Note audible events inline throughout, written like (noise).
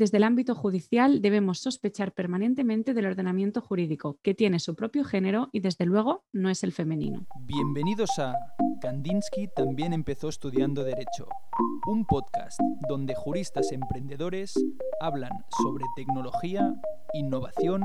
desde el ámbito judicial debemos sospechar permanentemente del ordenamiento jurídico, que tiene su propio género y desde luego no es el femenino. Bienvenidos a Kandinsky también empezó estudiando Derecho, un podcast donde juristas emprendedores hablan sobre tecnología, innovación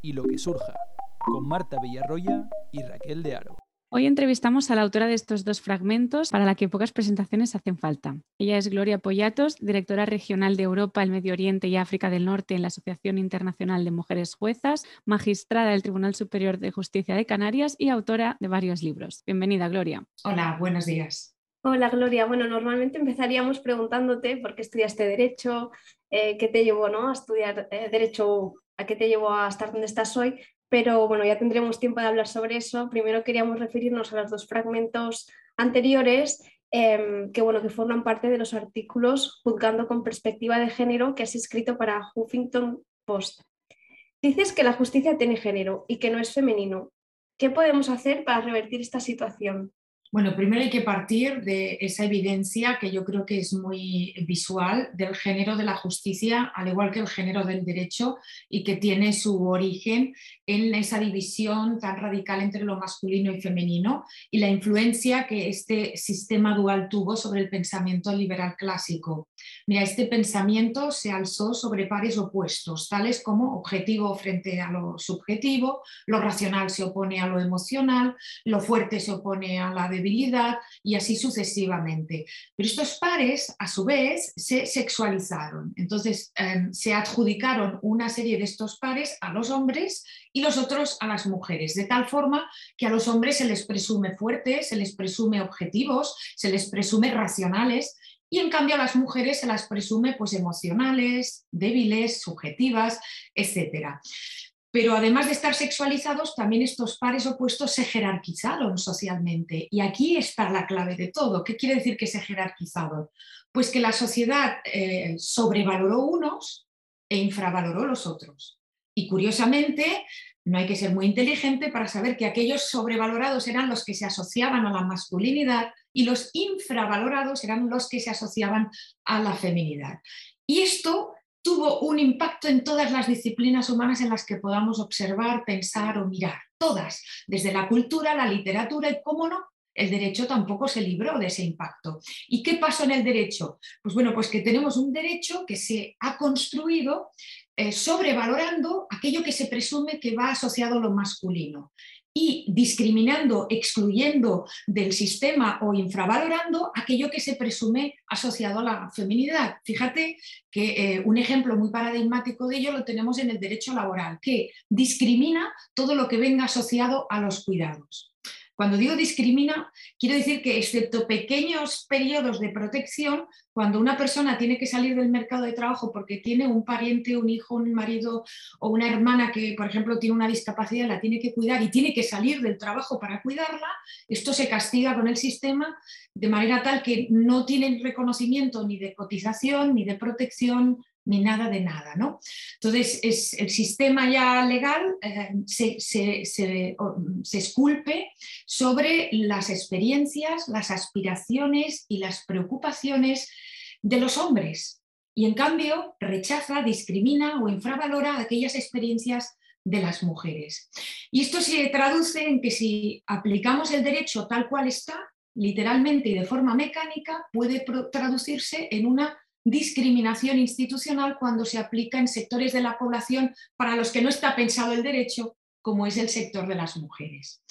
y lo que surja, con Marta Villarroya y Raquel de Aro. Hoy entrevistamos a la autora de estos dos fragmentos para la que pocas presentaciones hacen falta. Ella es Gloria Pollatos, directora regional de Europa, el Medio Oriente y África del Norte en la Asociación Internacional de Mujeres Juezas, magistrada del Tribunal Superior de Justicia de Canarias y autora de varios libros. Bienvenida, Gloria. Hola, buenos días. Hola, Gloria. Bueno, normalmente empezaríamos preguntándote por qué estudiaste Derecho, eh, qué te llevó ¿no? a estudiar eh, Derecho, a qué te llevó a estar donde estás hoy, pero bueno, ya tendremos tiempo de hablar sobre eso. Primero queríamos referirnos a los dos fragmentos anteriores em, que, bueno, que forman parte de los artículos Juzgando con perspectiva de género que has escrito para Huffington Post. Dices que la justicia tiene género y que no es femenino. ¿Qué podemos hacer para revertir esta situación? Bueno, primero hay que partir de esa evidencia que yo creo que es muy visual del género de la justicia, al igual que el género del derecho, y que tiene su origen en esa división tan radical entre lo masculino y femenino y la influencia que este sistema dual tuvo sobre el pensamiento liberal clásico. Mira, este pensamiento se alzó sobre pares opuestos, tales como objetivo frente a lo subjetivo, lo racional se opone a lo emocional, lo fuerte se opone a la debilidad y así sucesivamente. Pero estos pares, a su vez, se sexualizaron. Entonces, em, se adjudicaron una serie de estos pares a los hombres y los otros a las mujeres, de tal forma que a los hombres se les presume fuertes, se les presume objetivos, se les presume racionales y en cambio a las mujeres se las presume pues emocionales, débiles, subjetivas, etc. Pero además de estar sexualizados, también estos pares opuestos se jerarquizaron socialmente. Y aquí está la clave de todo. ¿Qué quiere decir que se jerarquizaron? Pues que la sociedad eh, sobrevaloró unos e infravaloró los otros. Y curiosamente, no hay que ser muy inteligente para saber que aquellos sobrevalorados eran los que se asociaban a la masculinidad y los infravalorados eran los que se asociaban a la feminidad. Y esto tuvo un impacto en todas las disciplinas humanas en las que podamos observar, pensar o mirar, todas, desde la cultura, la literatura y, cómo no, el derecho tampoco se libró de ese impacto. ¿Y qué pasó en el derecho? Pues bueno, pues que tenemos un derecho que se ha construido eh, sobrevalorando aquello que se presume que va asociado a lo masculino y discriminando, excluyendo del sistema o infravalorando aquello que se presume asociado a la feminidad. Fíjate que eh, un ejemplo muy paradigmático de ello lo tenemos en el derecho laboral, que discrimina todo lo que venga asociado a los cuidados. Cuando digo discrimina, quiero decir que excepto pequeños periodos de protección, cuando una persona tiene que salir del mercado de trabajo porque tiene un pariente, un hijo, un marido o una hermana que, por ejemplo, tiene una discapacidad, la tiene que cuidar y tiene que salir del trabajo para cuidarla, esto se castiga con el sistema de manera tal que no tienen reconocimiento ni de cotización, ni de protección, ni nada de nada. ¿no? Entonces, es, el sistema ya legal eh, se, esculpe sobre las experiencias, las aspiraciones y las preocupaciones de los hombres y en cambio rechaza, discrimina o infravalora aquellas experiencias de las mujeres. Y esto se traduce en que si aplicamos el derecho tal cual está, literalmente y de forma mecánica, puede traducirse en una discriminación institucional cuando se aplica en sectores de la población para los que no está pensado el derecho, como es el sector de las mujeres.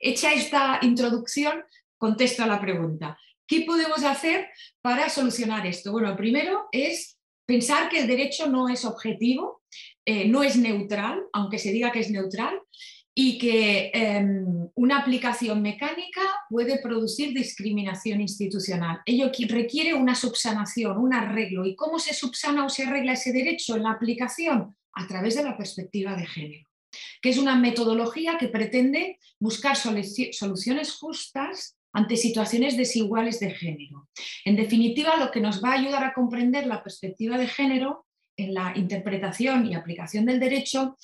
Hecha esta introducción, contesto a la pregunta. ¿Qué podemos hacer para solucionar esto? Bueno, primero es pensar que el derecho no es objetivo, eh, no es neutral, aunque se diga que es neutral, y que em, una aplicación mecánica puede producir discriminación institucional. Ello requiere una subsanación, un arreglo. ¿Y cómo se subsana o se arregla ese derecho en la aplicación? A través de la perspectiva de género, que es una metodología que pretende buscar soluciones justas ante situaciones desiguales de género. En definitiva, lo que nos va a ayudar a comprender la perspectiva de género en la interpretación y aplicación del derecho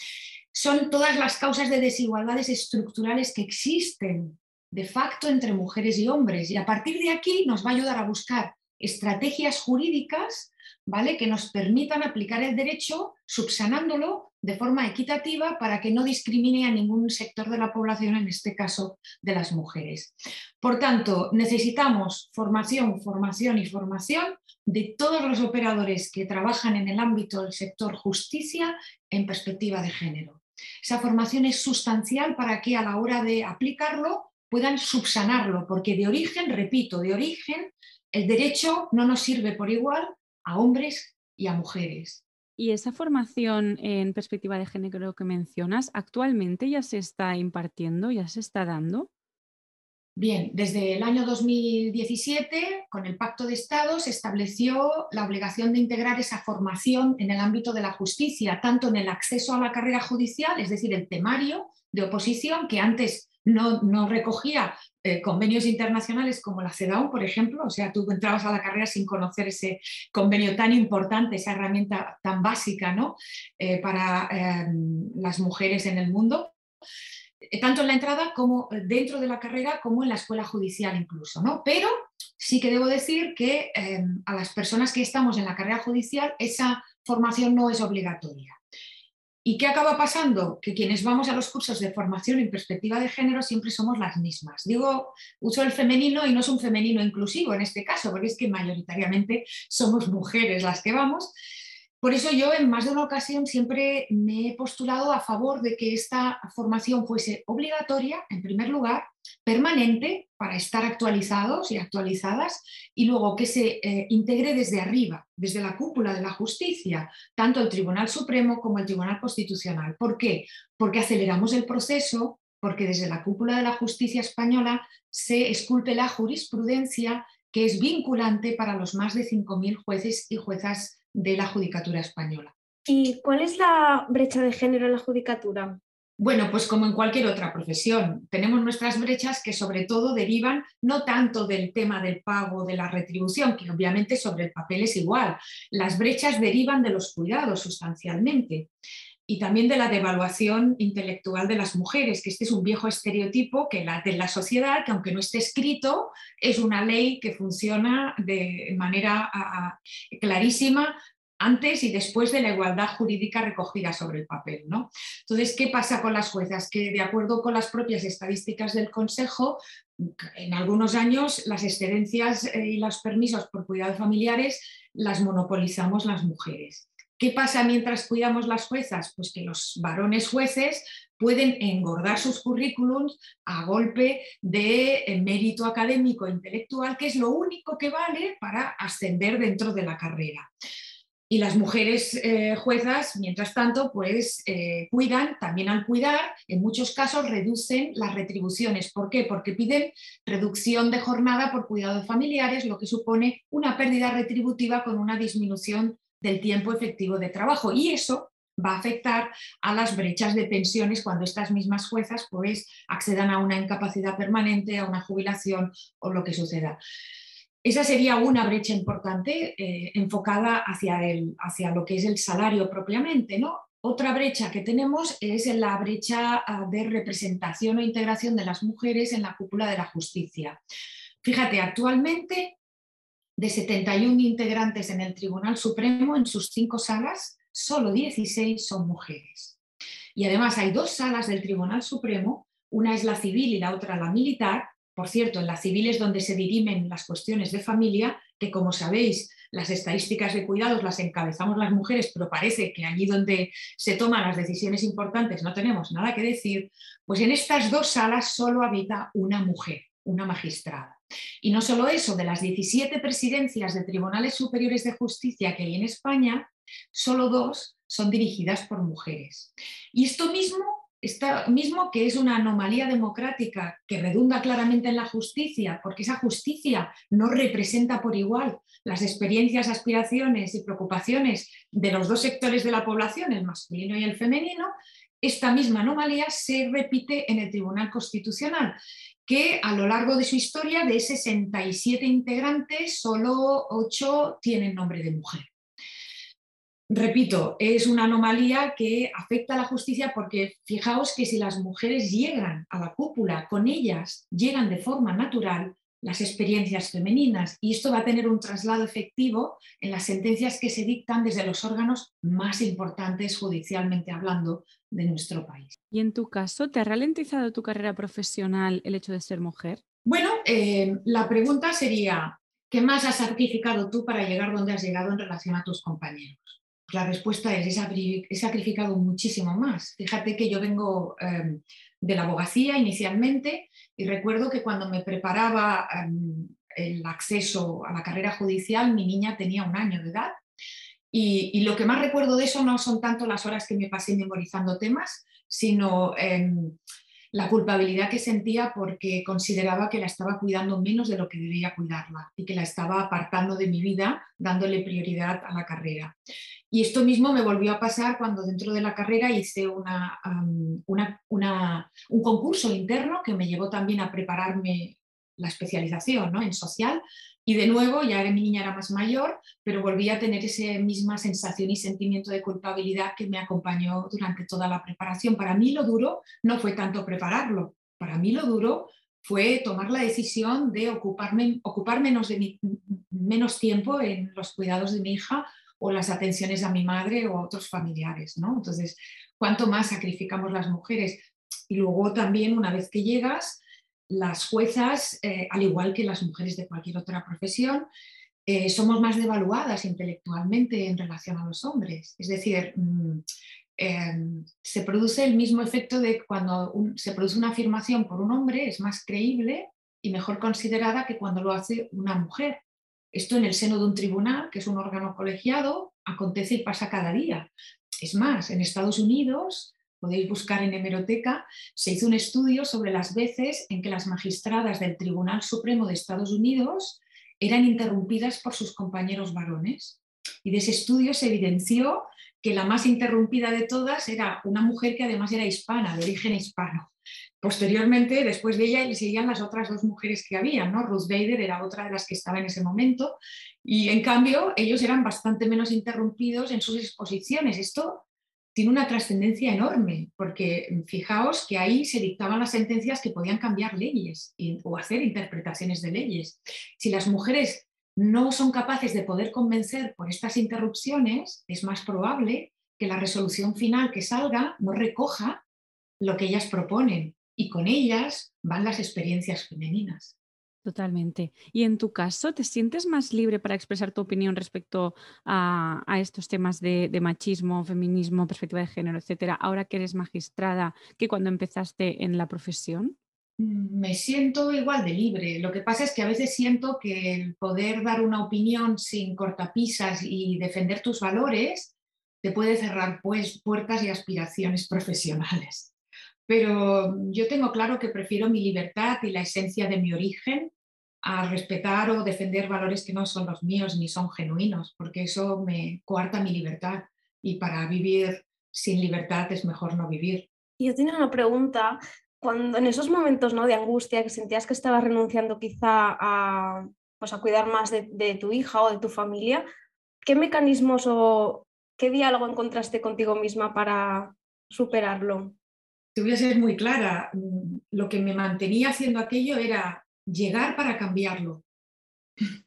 son todas las causas de desigualdades estructurales que existen de facto entre mujeres y hombres. Y a partir de aquí nos va a ayudar a buscar estrategias jurídicas ¿vale? que nos permitan aplicar el derecho subsanándolo de forma equitativa para que no discrimine a ningún sector de la población, en este caso de las mujeres. Por tanto, necesitamos formación, formación y formación de todos los operadores que trabajan en el ámbito del sector justicia en perspectiva de género. Esa formación es sustancial para que a la hora de aplicarlo puedan subsanarlo, porque de origen, repito, de origen, el derecho no nos sirve por igual a hombres y a mujeres. Y esa formación en perspectiva de género que mencionas, ¿actualmente ya se está impartiendo, ya se está dando? Bien, desde el año 2017, con el Pacto de Estado, se estableció la obligación de integrar esa formación en el ámbito de la justicia, tanto en el acceso a la carrera judicial, es decir, el temario de oposición, que antes no, recogía eh, convenios internacionales como la CEDAW, por ejemplo, o sea, tú entrabas a la carrera sin conocer ese convenio tan importante, esa herramienta tan básica ¿no? Eh, para em, las mujeres en el mundo eh, tanto en la entrada como dentro de la carrera como en la escuela judicial incluso, ¿no? Pero sí que debo decir que em, a las personas que estamos en la carrera judicial esa formación no es obligatoria. ¿Y qué acaba pasando? Que quienes vamos a los cursos de formación en perspectiva de género siempre somos las mismas. Digo, uso el femenino y no es un femenino inclusivo en este caso, porque es que mayoritariamente somos mujeres las que vamos. Por eso yo en más de una ocasión siempre me he postulado a favor de que esta formación fuese obligatoria, en primer lugar, permanente para estar actualizados y actualizadas y luego que se eh, integre desde arriba, desde la cúpula de la justicia, tanto el Tribunal Supremo como el Tribunal Constitucional. ¿Por qué? Porque aceleramos el proceso, porque desde la cúpula de la justicia española se esculpe la jurisprudencia que es vinculante para los más de 5.000 jueces y juezas de la Judicatura española. ¿Y cuál es la brecha de género en la Judicatura? Bueno, pues como en cualquier otra profesión, tenemos nuestras brechas que sobre todo derivan no tanto del tema del pago, de la retribución, que obviamente sobre el papel es igual, las brechas derivan de los cuidados sustancialmente y también de la devaluación intelectual de las mujeres, que este es un viejo estereotipo que la, de la sociedad, que aunque no esté escrito, es una ley que funciona de manera clarísima antes y después de la igualdad jurídica recogida sobre el papel. ¿no? Entonces, ¿qué pasa con las juezas? Que de acuerdo con las propias estadísticas del Consejo, en algunos años las excedencias eh, y los permisos por cuidados familiares las monopolizamos las mujeres. ¿Qué pasa mientras cuidamos las juezas? Pues que los varones jueces pueden engordar sus currículums a golpe de eh, mérito académico e intelectual, que es lo único que vale para ascender dentro de la carrera. Y las mujeres eh, juezas, mientras tanto, pues eh, cuidan, también al cuidar, en muchos casos reducen las retribuciones. ¿Por qué? Porque piden reducción de jornada por cuidado de familiares, lo que supone una pérdida retributiva con una disminución del tiempo efectivo de trabajo. Y eso va a afectar a las brechas de pensiones cuando estas mismas juezas pues, accedan a una incapacidad permanente, a una jubilación o lo que suceda. Esa sería una brecha importante eh, enfocada hacia, el, hacia lo que es el salario propiamente. ¿no? Otra brecha que tenemos es la brecha ah, de representación o integración de las mujeres en la cúpula de la justicia. Fíjate, actualmente de 71 integrantes en el Tribunal Supremo, en sus cinco salas, solo 16 son mujeres. Y además hay dos salas del Tribunal Supremo, una es la civil y la otra la militar, por cierto, en la civil es donde se dirimen las cuestiones de familia, que como sabéis, las estadísticas de cuidados las encabezamos las mujeres, pero parece que allí donde se toman las decisiones importantes no tenemos nada que decir, pues en estas dos salas solo habita una mujer, una magistrada. Y no solo eso, de las 17 presidencias de tribunales superiores de justicia que hay en España, solo dos son dirigidas por mujeres. Y esto mismo esto mismo que es una anomalía democrática que redunda claramente en la justicia, porque esa justicia no representa por igual las experiencias, aspiraciones y preocupaciones de los dos sectores de la población, el masculino y el femenino, esta misma anomalía se repite en el Tribunal Constitucional, que a lo largo de su historia, de 67 integrantes, solo 8 tienen nombre de mujer. Repito, es una anomalía que afecta a la justicia porque fijaos que si las mujeres llegan a la cúpula, con ellas llegan de forma natural, las experiencias femeninas y esto va a tener un traslado efectivo en las sentencias que se dictan desde los órganos más importantes judicialmente hablando de nuestro país. ¿Y en tu caso, te ha ralentizado tu carrera profesional el hecho de ser mujer? Bueno, eh, la pregunta sería, ¿qué más has sacrificado tú para llegar donde has llegado en relación a tus compañeros? La respuesta es, he sacrificado muchísimo más. Fíjate que yo vengo em, de la abogacía inicialmente y recuerdo que cuando me preparaba em, el acceso a la carrera judicial, mi niña tenía un año de edad. Y, lo que más recuerdo de eso no son tanto las horas que me pasé memorizando temas, sino em, la culpabilidad que sentía porque consideraba que la estaba cuidando menos de lo que debía cuidarla y que la estaba apartando de mi vida, dándole prioridad a la carrera. Y esto mismo me volvió a pasar cuando dentro de la carrera hice una, un concurso interno que me llevó también a prepararme la especialización ¿no? en social. Y de nuevo, ya mi niña era más mayor, pero volví a tener esa misma sensación y sentimiento de culpabilidad que me acompañó durante toda la preparación. Para mí lo duro no fue tanto prepararlo, para mí lo duro fue tomar la decisión de ocuparme, ocupar menos, de menos tiempo en los cuidados de mi hija o las atenciones a mi madre o a otros familiares. ¿no? Entonces, cuánto más sacrificamos las mujeres. Y luego también, una vez que llegas, las juezas, eh, al igual que las mujeres de cualquier otra profesión, eh, somos más devaluadas intelectualmente en relación a los hombres. Es decir, mm, em, se produce el mismo efecto de cuando se produce una afirmación por un hombre, es más creíble y mejor considerada que cuando lo hace una mujer. Esto en el seno de un tribunal, que es un órgano colegiado, acontece y pasa cada día. Es más, en Estados Unidos, podéis buscar en hemeroteca, se hizo un estudio sobre las veces en que las magistradas del Tribunal Supremo de Estados Unidos eran interrumpidas por sus compañeros varones. Y de ese estudio se evidenció que la más interrumpida de todas era una mujer que además era hispana, de origen hispano. Posteriormente, después de ella, le seguían las otras dos mujeres que había, ¿no? Ruth Bader era otra de las que estaba en ese momento, y en cambio ellos eran bastante menos interrumpidos en sus exposiciones. Esto tiene una trascendencia enorme, porque fijaos que ahí se dictaban las sentencias que podían cambiar leyes o hacer interpretaciones de leyes. Si las mujeres no son capaces de poder convencer por estas interrupciones, es más probable que la resolución final que salga no recoja lo que ellas proponen y con ellas van las experiencias femeninas. Totalmente. Y en tu caso, ¿te sientes más libre para expresar tu opinión respecto a, estos temas de, machismo, feminismo, perspectiva de género, etcétera, ahora que eres magistrada que cuando empezaste en la profesión? Mm, me siento igual de libre. Lo que pasa es que a veces siento que el poder dar una opinión sin cortapisas y defender tus valores te puede cerrar pues, puertas y aspiraciones (laughs) profesionales pero yo tengo claro que prefiero mi libertad y la esencia de mi origen a respetar o defender valores que no son los míos ni son genuinos, porque eso me coarta mi libertad y para vivir sin libertad es mejor no vivir. Yo tenía una pregunta, cuando en esos momentos ¿no? de angustia que sentías que estabas renunciando quizá a, pues a cuidar más de, de tu hija o de tu familia, ¿qué mecanismos o qué diálogo encontraste contigo misma para superarlo? Te voy a ser muy clara, lo que me mantenía haciendo aquello era llegar para cambiarlo. (laughs)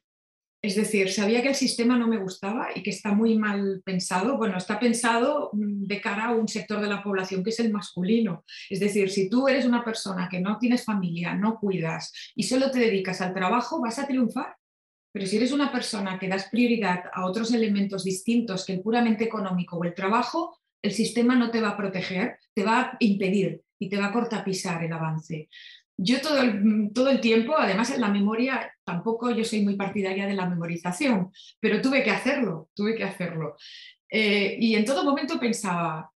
Es decir, sabía que el sistema no me gustaba y que está muy mal pensado. Bueno, está pensado mm, de cara a un sector de la población que es el masculino. Es decir, si tú eres una persona que no tienes familia, no cuidas y solo te dedicas al trabajo, vas a triunfar. Pero si eres una persona que das prioridad a otros elementos distintos que el puramente económico o el trabajo, el sistema no te va a proteger, te va a impedir y te va a cortapisar el avance. Yo todo el, todo el tiempo, además en la memoria, tampoco yo soy muy partidaria de la memorización, pero tuve que hacerlo, tuve que hacerlo. Eh, y en todo momento pensaba,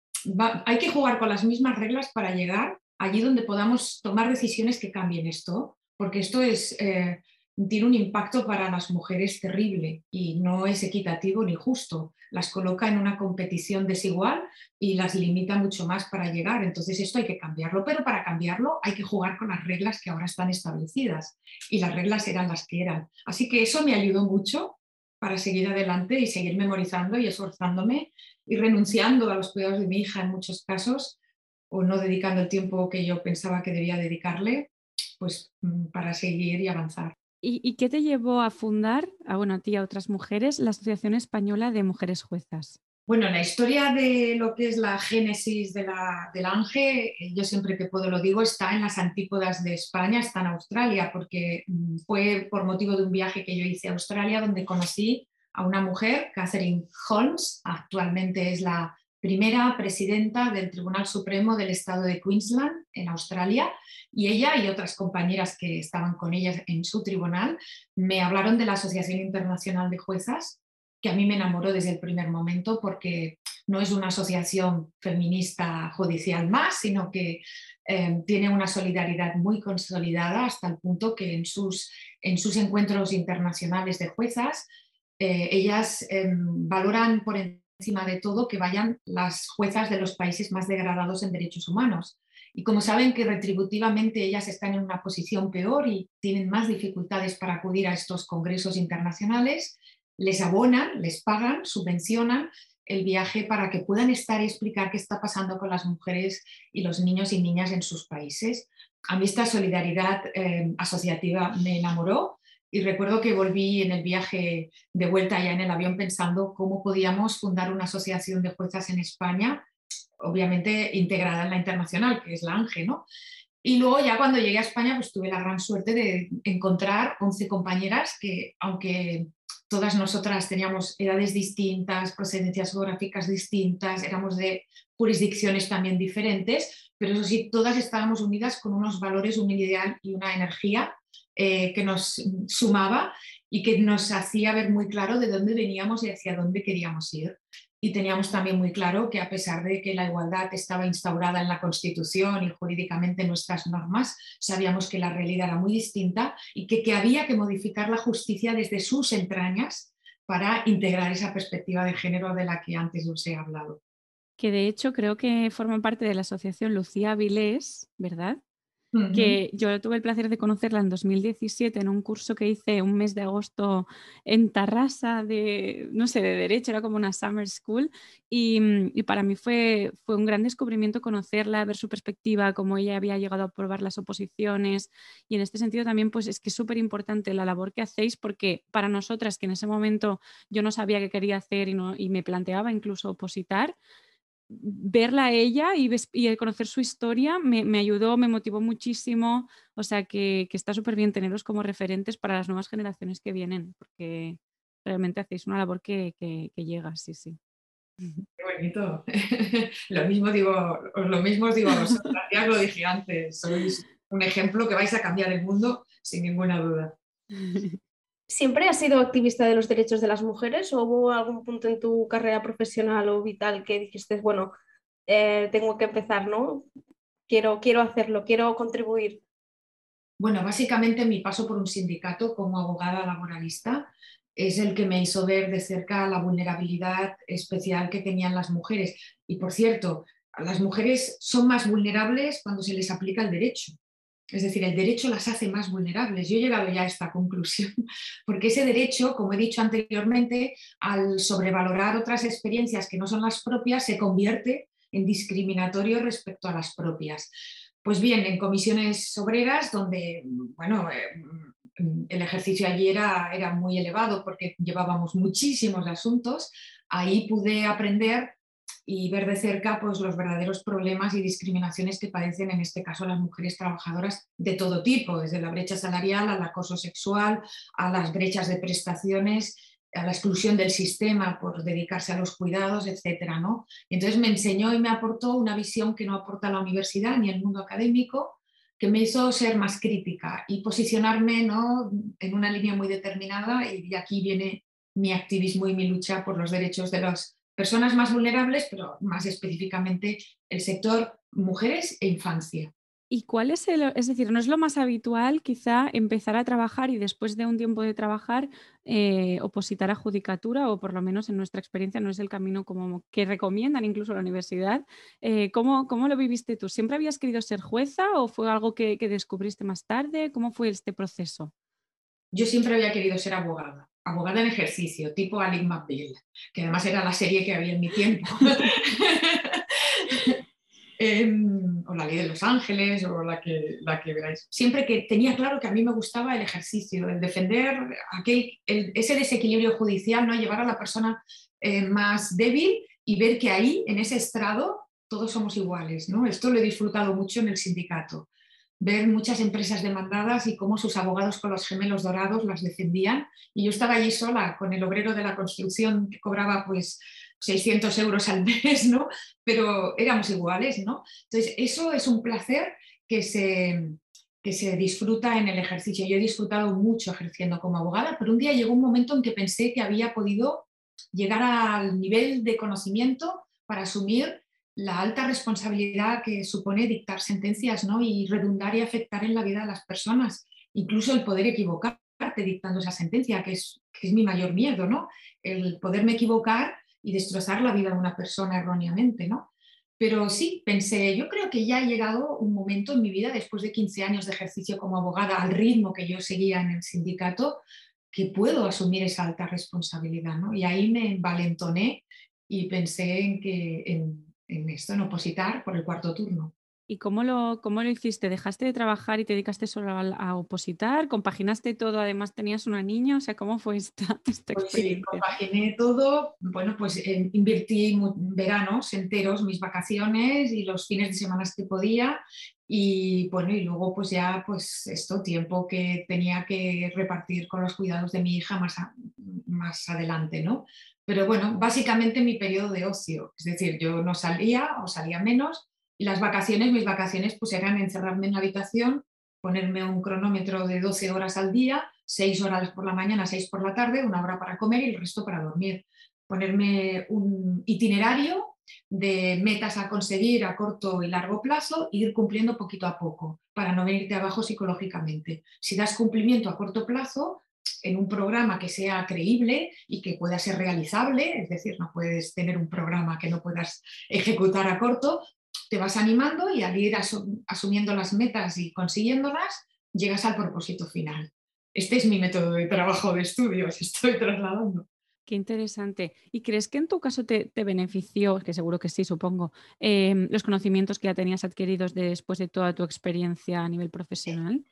hay que jugar con las mismas reglas para llegar allí donde podamos tomar decisiones que cambien esto, porque esto es, eh, tiene un impacto para las mujeres terrible y no es equitativo ni justo. Las coloca en una competición desigual y las limita mucho más para llegar. Entonces esto hay que cambiarlo, pero para cambiarlo hay que jugar con las reglas que ahora están establecidas y las reglas eran las que eran. Así que eso me ayudó mucho para seguir adelante y seguir memorizando y esforzándome y renunciando a los cuidados de mi hija en muchos casos o no dedicando el tiempo que yo pensaba que debía dedicarle, pues mm, para seguir y avanzar. ¿Y, qué te llevó a fundar, a, bueno, a ti y a otras mujeres, la Asociación Española de Mujeres Juezas? Bueno, la historia de lo que es la génesis de la, del ANGE, eh, yo siempre que puedo lo digo, está en las antípodas de España, está en Australia, porque mm, fue por motivo de un viaje que yo hice a Australia donde conocí a una mujer, Catherine Holmes, actualmente es la primera presidenta del Tribunal Supremo del Estado de Queensland en Australia, y ella y otras compañeras que estaban con ella en su tribunal me hablaron de la Asociación Internacional de Juezas que a mí me enamoró desde el primer momento porque no es una asociación feminista judicial más, sino que eh, tiene una solidaridad muy consolidada hasta el punto que en sus, en sus encuentros internacionales de juezas, eh, ellas em, valoran por encima de todo que vayan las juezas de los países más degradados en derechos humanos. Y como saben que retributivamente ellas están en una posición peor y tienen más dificultades para acudir a estos congresos internacionales, les abonan, les pagan, subvencionan el viaje para que puedan estar y explicar qué está pasando con las mujeres y los niños y niñas en sus países. A mí esta solidaridad eh, asociativa me enamoró y recuerdo que volví en el viaje de vuelta ya en el avión pensando cómo podíamos fundar una asociación de juezas en España, obviamente integrada en la internacional, que es la ANGE, ¿no? Y luego ya cuando llegué a España, pues tuve la gran suerte de encontrar 11 compañeras que, aunque todas nosotras teníamos edades distintas, procedencias geográficas distintas, éramos de jurisdicciones también diferentes, pero eso sí, todas estábamos unidas con unos valores, un ideal y una energía eh, que nos sumaba y que nos hacía ver muy claro de dónde veníamos y hacia dónde queríamos ir y teníamos también muy claro que a pesar de que la igualdad estaba instaurada en la Constitución y jurídicamente en nuestras normas, sabíamos que la realidad era muy distinta y que, que había que modificar la justicia desde sus entrañas para integrar esa perspectiva de género de la que antes os he hablado. Que de hecho creo que forma parte de la asociación Lucía Vilés, ¿verdad? Que yo tuve el placer de conocerla en 2017 en un curso que hice un mes de agosto en Tarrasa de, no sé, de Derecho, era como una summer school y, mm, y, para mí fue, fue un gran descubrimiento conocerla, ver su perspectiva, cómo ella había llegado a probar las oposiciones y en este sentido también pues es que es súper importante la labor que hacéis porque para nosotras que en ese momento yo no sabía qué quería hacer y, no, y me planteaba incluso opositar, verla a ella y, conocer su historia me, ayudó, me motivó muchísimo. O sea que, está súper bien teneros como referentes para las nuevas generaciones que vienen, porque realmente hacéis una labor que, llega, sí, sí. Qué bonito. (laughs) lo mismo digo, lo mismo os digo a vosotras, ya lo dije antes, sois un ejemplo que vais a cambiar el mundo sin ninguna duda. (laughs) ¿Siempre has sido activista de los derechos de las mujeres o hubo algún punto en tu carrera profesional o vital que dijiste, bueno, eh, tengo que empezar, ¿no? Quiero, quiero hacerlo, quiero contribuir. Bueno, básicamente mi paso por un sindicato como abogada laboralista es el que me hizo ver de cerca la vulnerabilidad especial que tenían las mujeres. Y por cierto, las mujeres son más vulnerables cuando se les aplica el derecho. Es decir, el derecho las hace más vulnerables. Yo he llegado ya a esta conclusión, (laughs) porque ese derecho, como he dicho anteriormente, al sobrevalorar otras experiencias que no son las propias, se convierte en discriminatorio respecto a las propias. Pues bien, en comisiones obreras, donde bueno, eh, el ejercicio allí era, era muy elevado porque llevábamos muchísimos asuntos, ahí pude aprender y ver de cerca pues, los verdaderos problemas y discriminaciones que padecen en este caso las mujeres trabajadoras de todo tipo, desde la brecha salarial al acoso sexual, a las brechas de prestaciones, a la exclusión del sistema por dedicarse a los cuidados, etc. ¿no? Entonces me enseñó y me aportó una visión que no aporta la universidad ni el mundo académico, que me hizo ser más crítica y posicionarme ¿no? en una línea muy determinada y aquí viene mi activismo y mi lucha por los derechos de los personas más vulnerables, pero más específicamente el sector mujeres e infancia. ¿Y cuál es el, es decir, no es lo más habitual quizá empezar a trabajar y después de un tiempo de trabajar eh, opositar a judicatura o por lo menos en nuestra experiencia no es el camino como que recomiendan incluso la universidad? Eh, ¿cómo, ¿cómo, lo viviste tú? ¿Siempre habías querido ser jueza o fue algo que, que descubriste más tarde? ¿Cómo fue este proceso? Yo siempre había querido ser abogada abogada en ejercicio, tipo Alec McBeal, que además era la serie que había en mi tiempo. (laughs) Em, o la ley de los ángeles o la que, la que veráis. Siempre que tenía claro que a mí me gustaba el ejercicio, el defender aquel, ese desequilibrio judicial, ¿no? llevar a la persona eh, más débil y ver que ahí, en ese estrado, todos somos iguales. ¿no? Esto lo he disfrutado mucho en el sindicato. Ver muchas empresas demandadas y cómo sus abogados con los gemelos dorados las defendían. Y yo estaba allí sola con el obrero de la construcción que cobraba pues 600 euros al (laughs) mes, ¿no? Pero éramos iguales, ¿no? Entonces, eso es un placer que se, que se disfruta en el ejercicio. Yo he disfrutado mucho ejerciendo como abogada, pero un día llegó un momento en que pensé que había podido llegar al nivel de conocimiento para asumir la alta responsabilidad que supone dictar sentencias ¿no? y redundar y afectar en la vida de las personas, incluso el poder equivocarte dictando esa sentencia, que es, que es mi mayor miedo, ¿no? el poderme equivocar y destrozar la vida de una persona erróneamente, ¿no? Pero sí, pensé, yo creo que ya ha llegado un momento en mi vida, después de 15 años de ejercicio como abogada, al ritmo que yo seguía en el sindicato, que puedo asumir esa alta responsabilidad, ¿no? Y ahí me envalentoné y pensé en, que, en esto, en opositar por el cuarto turno. ¿Y cómo lo, cómo lo hiciste? ¿Dejaste de trabajar y te dedicaste solo a, opositar? ¿Compaginaste todo? Además, tenías una niña. O sea, ¿cómo fue esta, (laughs) esta pues Sí, compaginé todo. Bueno, pues eh, invertí veranos enteros, mis vacaciones y los fines de semana que podía. Y bueno, y luego pues ya pues esto, tiempo que tenía que repartir con los cuidados de mi hija más, más adelante, ¿no? Pero bueno, básicamente mi periodo de ocio. Es decir, yo no salía o salía menos y las vacaciones, mis vacaciones, pues eran encerrarme en la habitación, ponerme un cronómetro de 12 horas al día, 6 horas por la mañana, 6 por la tarde, una hora para comer y el resto para dormir. Ponerme un itinerario de metas a conseguir a corto y largo plazo e ir cumpliendo poquito a poco para no venirte abajo psicológicamente. Si das cumplimiento a corto plazo, en un programa que sea creíble y que pueda ser realizable, es decir, no puedes tener un programa que no puedas ejecutar a corto, te vas animando y al ir asumiendo las metas y consiguiéndolas, llegas al propósito final. Este es mi método de trabajo de estudios, (laughs) estoy trasladando. Qué interesante. ¿Y crees que en tu caso te, benefició, que seguro que sí, supongo, em, los conocimientos que ya tenías adquiridos después de toda tu experiencia a nivel profesional?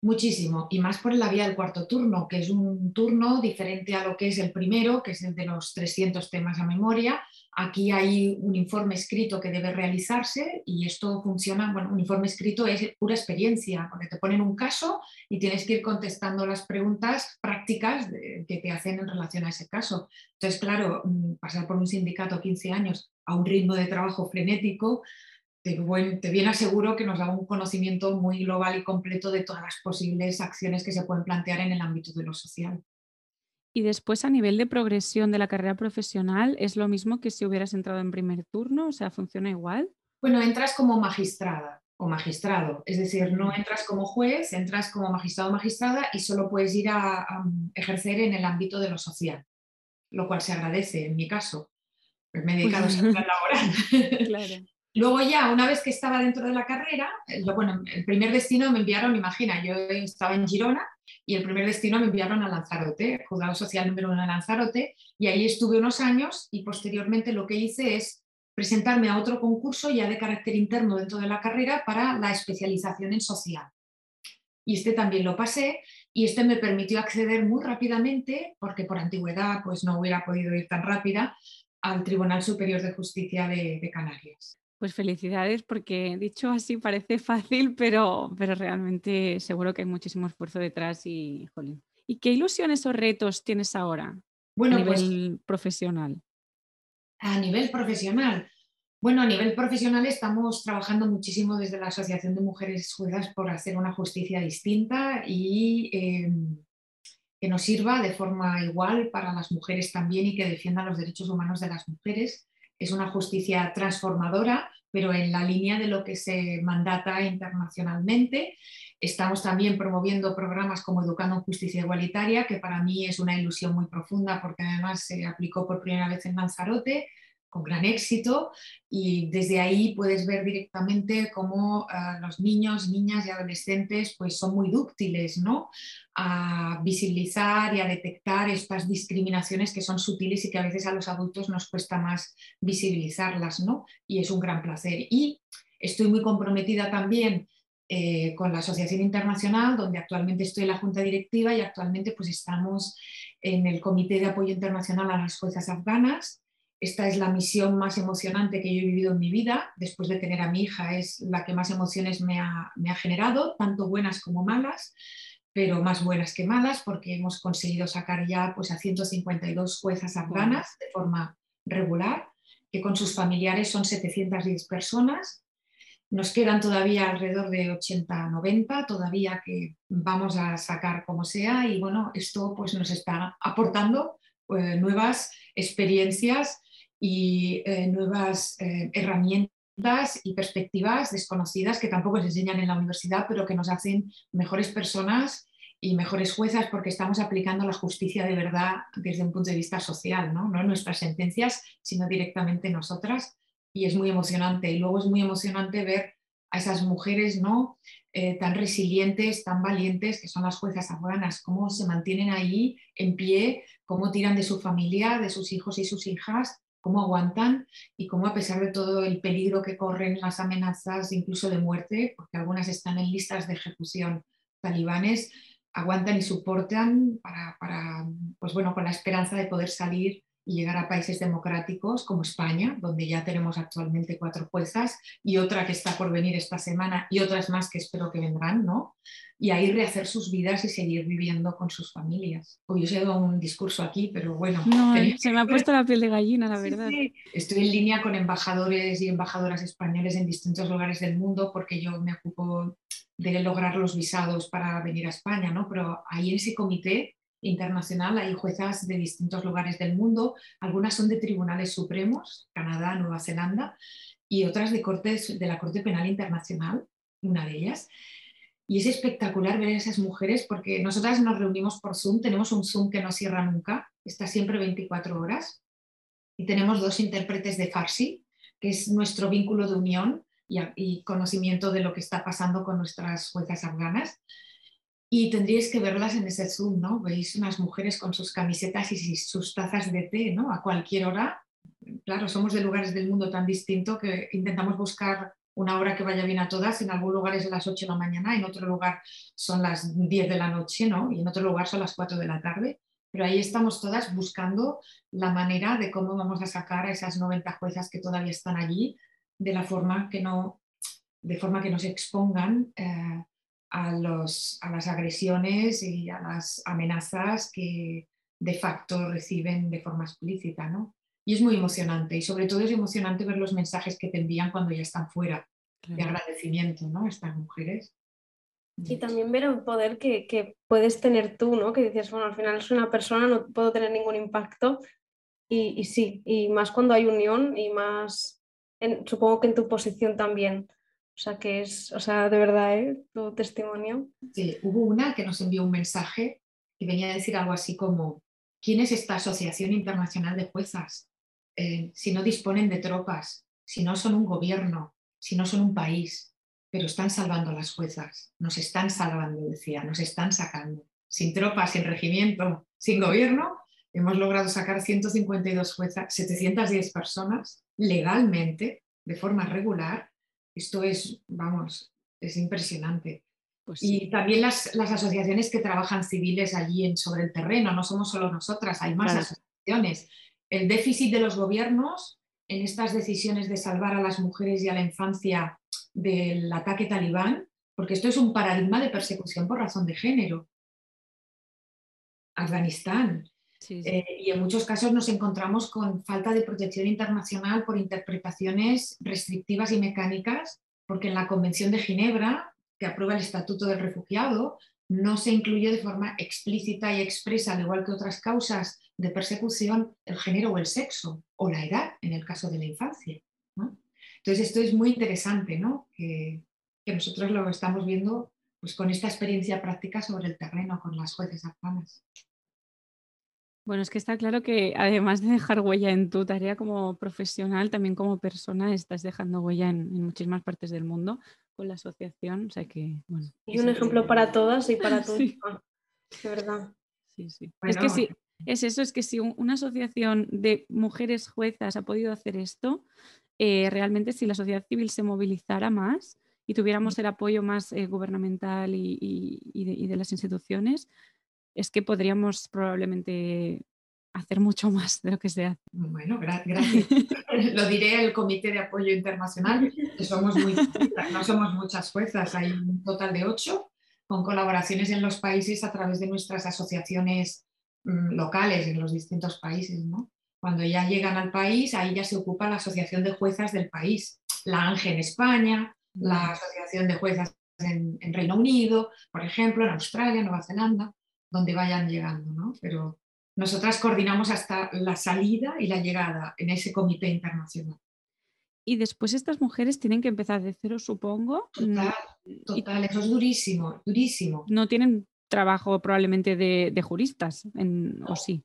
Muchísimo, y más por la vía del cuarto turno, que es un turno diferente a lo que es el primero, que es el de los 300 temas a memoria. Aquí hay un informe escrito que debe realizarse y esto funciona, bueno, un informe escrito es pura experiencia, porque te ponen un caso y tienes que ir contestando las preguntas prácticas que te hacen en relación a ese caso. Entonces, claro, mm, pasar por un sindicato 15 años a un ritmo de trabajo frenético, te, viene aseguro que nos da un conocimiento muy global y completo de todas las posibles acciones que se pueden plantear en el ámbito de lo social. Y después a nivel de progresión de la carrera profesional, ¿es lo mismo que si hubieras entrado en primer turno? O sea, ¿funciona igual? Bueno, entras como magistrada o magistrado, es decir, no entras como juez, entras como magistrado o magistrada y solo puedes ir a, ejercer en el ámbito de lo social, lo cual se agradece en mi caso. Pues me he dedicado a la laboral. (laughs) Claro. Luego ya, una vez que estaba dentro de la carrera, bueno, el primer destino me enviaron, imagina, yo estaba en Girona y el primer destino me enviaron a Lanzarote, Juzgado Social número uno de Lanzarote, y ahí estuve unos años y posteriormente lo que hice es presentarme a otro concurso ya de carácter interno dentro de la carrera para la especialización en social. Y este también lo pasé y este me permitió acceder muy rápidamente, porque por antigüedad pues no hubiera podido ir tan rápida, al Tribunal Superior de Justicia de Canarias. Pues felicidades porque dicho así parece fácil, pero, pero realmente seguro que hay muchísimo esfuerzo detrás y, ¿Y qué ilusiones o retos tienes ahora bueno, a pues nivel profesional? A nivel profesional. Bueno, a nivel profesional estamos trabajando muchísimo desde la Asociación de Mujeres Juezas por hacer una justicia distinta y em, que nos sirva de forma igual para las mujeres también y que defienda los derechos humanos de las mujeres es una justicia transformadora, pero en la línea de lo que se mandata internacionalmente. Estamos también promoviendo programas como Educando en Justicia Igualitaria, que para mí es una ilusión muy profunda porque además se aplicó por primera vez en Lanzarote, con gran éxito y desde ahí puedes ver directamente cómo ah, los niños, niñas y adolescentes pues son muy dúctiles ¿no? a visibilizar y a detectar estas discriminaciones que son sutiles y que a veces a los adultos nos cuesta más visibilizarlas ¿no? y es un gran placer. Y estoy muy comprometida también eh, con la Asociación Internacional, donde actualmente estoy en la Junta Directiva y actualmente pues estamos en el Comité de Apoyo Internacional a las Fuerzas Afganas esta es la misión más emocionante que yo he vivido en mi vida, después de tener a mi hija, es la que más emociones me ha, generado, tanto buenas como malas, pero más buenas que malas, porque hemos conseguido sacar ya pues, a 152 juezas afganas de forma regular, que con sus familiares son 710 personas. Nos quedan todavía alrededor de 80, 90, todavía que vamos a sacar como sea, y bueno, esto pues, nos está aportando eh, nuevas experiencias y eh, nuevas eh, herramientas y perspectivas desconocidas que tampoco se enseñan en la universidad, pero que nos hacen mejores personas y mejores juezas porque estamos aplicando la justicia de verdad desde un punto de vista social, no, no nuestras sentencias, sino directamente nosotras. Y es muy emocionante. Y luego es muy emocionante ver a esas mujeres ¿no? Eh, tan resilientes, tan valientes, que son las juezas afganas, cómo se mantienen ahí en pie, cómo tiran de su familia, de sus hijos y sus hijas cómo aguantan y cómo a pesar de todo el peligro que corren las amenazas incluso de muerte, porque algunas están en listas de ejecución talibanes, aguantan y soportan para, para pues bueno, con la esperanza de poder salir y llegar a países democráticos como España, donde ya tenemos actualmente cuatro juezas y otra que está por venir esta semana y otras más que espero que vendrán, ¿no? Y ahí rehacer sus vidas y seguir viviendo con sus familias. Hoy os he dado un discurso aquí, pero bueno. No, se me ha puesto la piel de gallina, la verdad. Estoy en línea con embajadores y embajadoras españoles en distintos lugares del mundo porque yo me ocupo de lograr los visados para venir a España, ¿no? Pero ahí en ese comité internacional. Hay juezas de distintos lugares del mundo, algunas son de tribunales supremos, Canadá, Nueva Zelanda, y otras de, cortes, de la Corte Penal Internacional, una de ellas. Y es espectacular ver a esas mujeres porque nosotras nos reunimos por Zoom, tenemos un Zoom que no cierra nunca, está siempre 24 horas, y tenemos dos intérpretes de Farsi, que es nuestro vínculo de unión y, y conocimiento de lo que está pasando con nuestras juezas afganas y tendríais que verlas en ese Zoom, ¿no? Veis unas mujeres con sus camisetas y sus tazas de té, ¿no? A cualquier hora. Claro, somos de lugares del mundo tan distintos que intentamos buscar una hora que vaya bien a todas. En algún lugar es a las 8 de la mañana, en otro lugar son las 10 de la noche, ¿no? Y en otro lugar son las 4 de la tarde. Pero ahí estamos todas buscando la manera de cómo vamos a sacar a esas 90 juezas que todavía están allí de la forma que no, de forma que no se expongan eh, a, los, a las agresiones y a las amenazas que de facto reciben de forma explícita. ¿no? Y es muy emocionante y sobre todo es emocionante ver los mensajes que te envían cuando ya están fuera de agradecimiento, ¿no? Estas mujeres. Y también ver el poder que, que, puedes tener tú, ¿no? Que dices, bueno, al final soy una persona, no puedo tener ningún impacto. Y, y sí, y más cuando hay unión y más, supongo que en tu posición también. O sea, que es, o sea, de verdad, ¿eh? tu testimonio. Sí, hubo una que nos envió un mensaje y venía a decir algo así como, ¿quién es esta Asociación Internacional de Juezas? Eh, si no disponen de tropas, si no son un gobierno, si no son un país, pero están salvando a las juezas, nos están salvando, decía, nos están sacando. Sin tropas, sin regimiento, sin gobierno, hemos logrado sacar 152 juezas, 710 personas legalmente, de forma regular, esto es, vamos, es impresionante. Pues y también las, asociaciones que trabajan civiles allí en, sobre el terreno, no somos solo nosotras, hay más asociaciones. El déficit de los gobiernos en estas decisiones de salvar a las mujeres y a la infancia del ataque talibán, porque esto es un paradigma de persecución por razón de género. Afganistán, eh, y en muchos casos nos encontramos con falta de protección internacional por interpretaciones restrictivas y mecánicas, porque en la Convención de Ginebra, que aprueba el Estatuto del Refugiado, no se incluye de forma explícita y expresa, al igual que otras causas de persecución, el género o el sexo, o la edad, en el caso de la infancia. Entonces, esto es muy interesante, ¿no? que, que nosotros lo estamos viendo pues, con esta experiencia práctica sobre el terreno con las jueces afganas. Bueno, es que está claro que además de dejar huella en tu tarea como profesional, también como persona estás dejando huella en, muchísimas partes del mundo con la asociación. O sea que, bueno. Y un ejemplo para todas y para (laughs) todos. de verdad. Sí, sí. es que sí, es eso, es que si una asociación de mujeres juezas ha podido hacer esto, eh, realmente si la sociedad civil se movilizara más y tuviéramos el apoyo más eh, gubernamental y, de, las instituciones, es que podríamos probablemente hacer mucho más de lo que se hace. Bueno, gracias. (laughs) (laughs) lo diré el Comité de Apoyo Internacional, que somos muy, no somos muchas fuerzas, hay un total de ocho, con colaboraciones en los países a través de nuestras asociaciones mm, locales en los distintos países. ¿no? Cuando ya llegan al país, ahí ya se ocupa la Asociación de Juezas del país, la ANGE en España, la Asociación de Juezas en, Reino Unido, por ejemplo, en Australia, Nueva Zelanda, donde vayan llegando, ¿no? Pero nosotras coordinamos hasta la salida y la llegada en ese comité internacional. Y después estas mujeres tienen que empezar de cero, supongo. Total, total, eso es durísimo, durísimo. No tienen trabajo probablemente de, juristas, ¿o sí?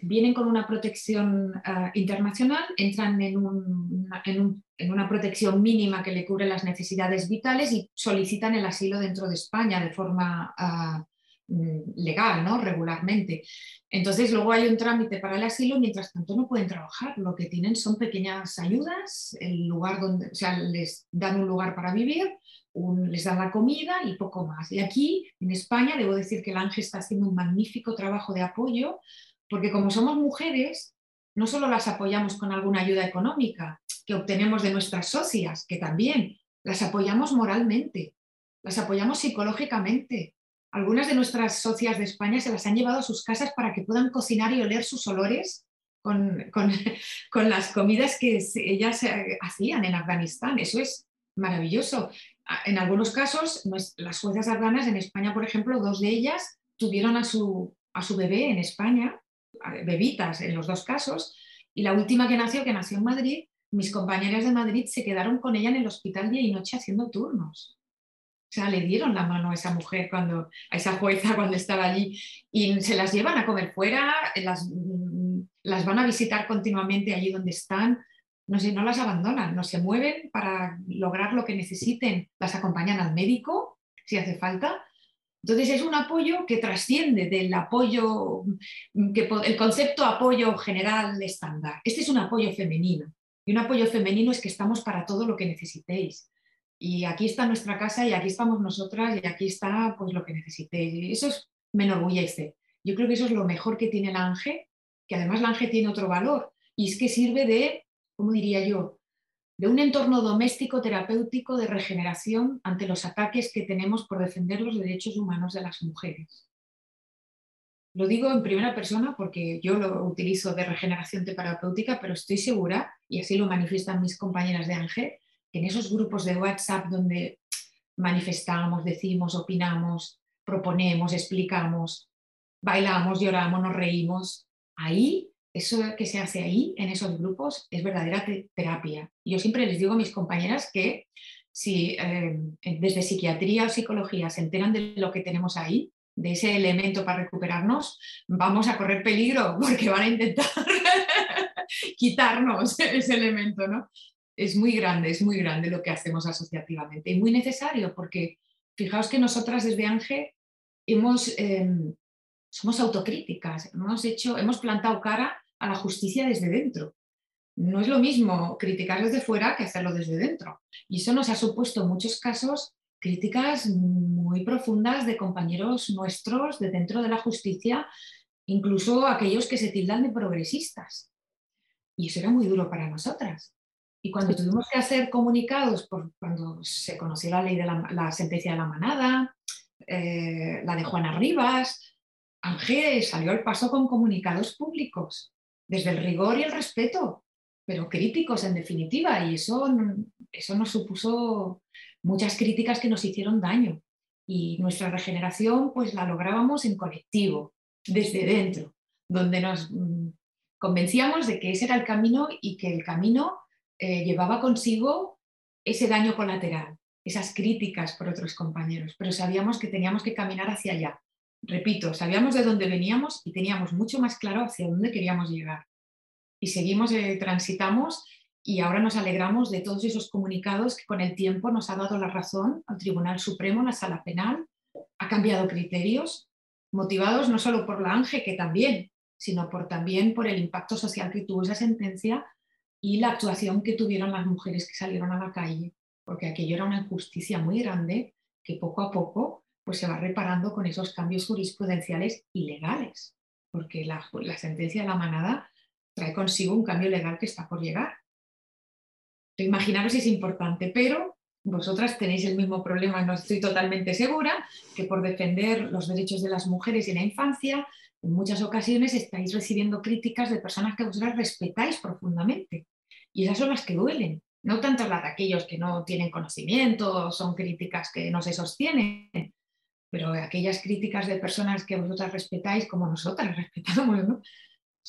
Vienen con una protección ah, internacional, entran en, una protección mínima que le cubre las necesidades vitales y solicitan el asilo dentro de España de forma mm, legal, ¿no? regularmente. Entonces luego hay un trámite para el asilo, mientras tanto no pueden trabajar, lo que tienen son pequeñas ayudas, el lugar donde, o sea, les dan un lugar para vivir, les dan la comida y poco más. Y aquí, en España, debo decir que el Ángel está haciendo un magnífico trabajo de apoyo, porque como somos mujeres, no solo las apoyamos con alguna ayuda económica que obtenemos de nuestras socias, que también las apoyamos moralmente, las apoyamos psicológicamente. Algunas de nuestras socias de España se las han llevado a sus casas para que puedan cocinar y oler sus olores con, con, (laughs) las comidas que ellas eh, hacían en Afganistán. Eso es maravilloso en algunos casos, las juezas afganas en España, por ejemplo, dos de ellas tuvieron a su, a su bebé en España, bebitas en los dos casos, y la última que nació, que nació en Madrid, mis compañeras de Madrid se quedaron con ella en el hospital día y noche haciendo turnos. O sea, le dieron la mano a esa mujer, cuando, a esa jueza cuando estaba allí, y se las llevan a comer fuera, las, las van a visitar continuamente allí donde están no, no las abandonan, no se mueven para lograr lo que necesiten, las acompañan al médico si hace falta. Entonces es un apoyo que trasciende del apoyo, que, el concepto apoyo general estándar. Este es un apoyo femenino. Y un apoyo femenino es que estamos para todo lo que necesitéis. Y aquí está nuestra casa y aquí estamos nosotras y aquí está pues lo que necesitéis. Y eso es, me enorgullece. Yo creo que eso es lo mejor que tiene el ángel, que además el ángel tiene otro valor y es que sirve de ¿cómo diría yo?, de un entorno doméstico terapéutico de regeneración ante los ataques que tenemos por defender los derechos humanos de las mujeres. Lo digo en primera persona porque yo lo utilizo de regeneración terapéutica, pero estoy segura, y así lo manifiestan mis compañeras de Ángel, en esos grupos de WhatsApp donde manifestamos, decimos, opinamos, proponemos, explicamos, bailamos, lloramos, nos reímos, ahí eso que se hace ahí, en esos grupos, es verdadera terapia. Yo siempre les digo a mis compañeras que si eh, desde psiquiatría o psicología se enteran de lo que tenemos ahí, de ese elemento para recuperarnos, vamos a correr peligro porque van a intentar (laughs) quitarnos (laughs) ese elemento, ¿no? Es muy grande, es muy grande lo que hacemos asociativamente y muy necesario porque fijaos que nosotras desde Ángel hemos em, somos autocríticas, hemos, hecho, hemos plantado cara a la justicia desde dentro. No es lo mismo criticar desde fuera que hacerlo desde dentro. Y eso nos ha supuesto en muchos casos críticas muy profundas de compañeros nuestros de dentro de la justicia, incluso aquellos que se tildan de progresistas. Y eso era muy duro para nosotras. Y cuando tuvimos que hacer comunicados, por, cuando se conoció la ley de la, sentencia de la manada, eh, la de Juana Rivas, Ángel salió al paso con comunicados públicos, desde el rigor y el respeto, pero críticos en definitiva, y eso, eso nos supuso muchas críticas que nos hicieron daño. Y nuestra regeneración pues la lográbamos en colectivo, desde dentro, donde nos mm, convencíamos de que ese era el camino y que el camino eh, llevaba consigo ese daño colateral, esas críticas por otros compañeros, pero sabíamos que teníamos que caminar hacia allá repito, sabíamos de dónde veníamos y teníamos mucho más claro hacia dónde queríamos llegar. Y seguimos, eh, transitamos y ahora nos alegramos de todos esos comunicados que con el tiempo nos ha dado la razón al Tribunal Supremo, la Sala Penal, ha cambiado criterios, motivados no solo por la ANGE, que también, sino por, también por el impacto social que tuvo esa sentencia y la actuación que tuvieron las mujeres que salieron a la calle, porque aquello era una injusticia muy grande que poco a poco pues, se va reparando con esos cambios jurisprudenciales y legales, porque la, sentencia de la manada trae consigo un cambio legal que está por llegar. Imaginaros si es importante, pero vosotras tenéis el mismo problema, no estoy totalmente segura, que por defender los derechos de las mujeres y la infancia, en muchas ocasiones estáis recibiendo críticas de personas que vosotras respetáis profundamente. Y esas son las que duelen, no tanto las de aquellos que no tienen conocimiento, son críticas que no se sostienen, pero aquellas críticas de personas que vosotras respetáis como nosotras respetamos, ¿no?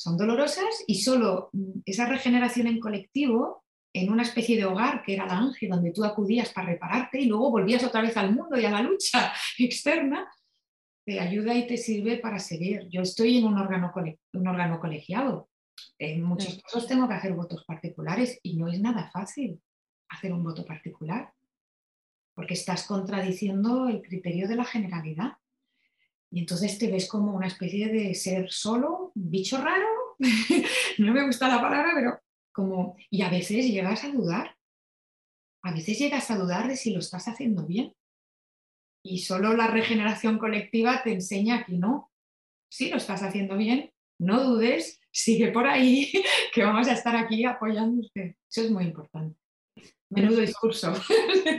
son dolorosas y solo esa regeneración en colectivo en una especie de hogar que era la ángel, donde tú acudías para repararte y luego volvías otra vez al mundo y a la lucha (laughs) externa, te ayuda y te sirve para seguir. Yo estoy en un órgano, un órgano colegiado. En muchos casos tengo que hacer votos particulares y no es nada fácil hacer un voto particular, porque estás contradiciendo el criterio de la generalidad. Y entonces te ves como una especie de ser solo, bicho raro. (laughs) no me gusta la palabra, pero como, y a veces llegas a dudar, a veces llegas a dudar de si lo estás haciendo bien. Y solo la regeneración colectiva te enseña que no, si lo estás haciendo bien, no dudes, sigue por ahí, (laughs) que vamos a estar aquí apoyándote. Eso es muy importante. Menudo discurso. (laughs)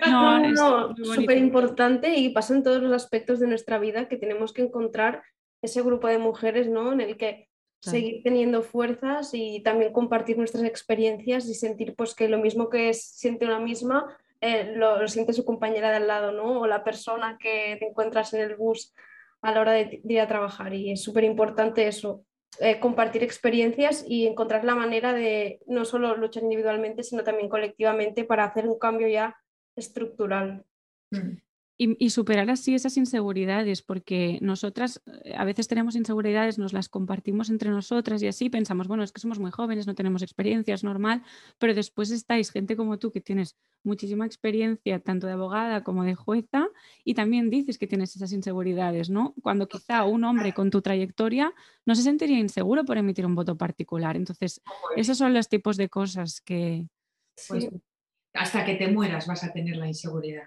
No, no, súper importante y pasa en todos los aspectos de nuestra vida que tenemos que encontrar ese grupo de mujeres ¿no? en el que seguir teniendo fuerzas y también compartir nuestras experiencias y sentir pues que lo mismo que siente una misma eh, lo, siente su compañera de al lado, ¿no? O la persona que te encuentras en el bus a la hora de, ir a trabajar. Y es súper importante eso, eh, compartir experiencias y encontrar la manera de no solo luchar individualmente, sino también colectivamente para hacer un cambio ya estructural. Mm. Y, superar así esas inseguridades, porque nosotras eh, a veces tenemos inseguridades, nos las compartimos entre nosotras y así pensamos, bueno, es que somos muy jóvenes, no tenemos experiencia, es normal, pero después estáis gente como tú que tienes muchísima experiencia, tanto de abogada como de jueza, y también dices que tienes esas inseguridades, ¿no? Cuando quizá un hombre con tu trayectoria no se sentiría inseguro por emitir un voto particular. Entonces, esos son los tipos de cosas que... Pues, hasta que te mueras vas a tener la inseguridad.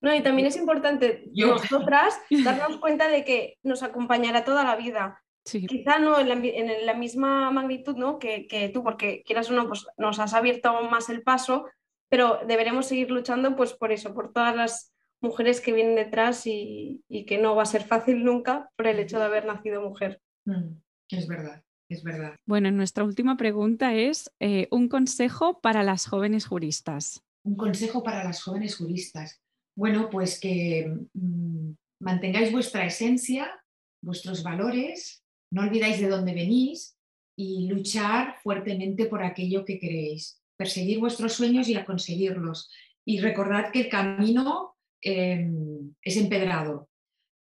No, y también es importante nosotras (laughs) darnos cuenta de que nos acompañará toda la vida. Quizá no en la, misma magnitud ¿no? que, tú, porque quieras o no, pues nos has abierto más el paso, pero deberemos seguir luchando pues por eso, por todas las mujeres que vienen detrás y, que no va a ser fácil nunca por el hecho de haber nacido mujer. Mm, es verdad, es verdad. Bueno, nuestra última pregunta es eh, un consejo para las jóvenes juristas. Un consejo para las jóvenes juristas. Bueno, pues que mm, mantengáis vuestra esencia, vuestros valores, no olvidáis de dónde venís y luchar fuertemente por aquello que queréis, perseguir vuestros sueños y a conseguirlos. Y recordad que el camino em, es empedrado,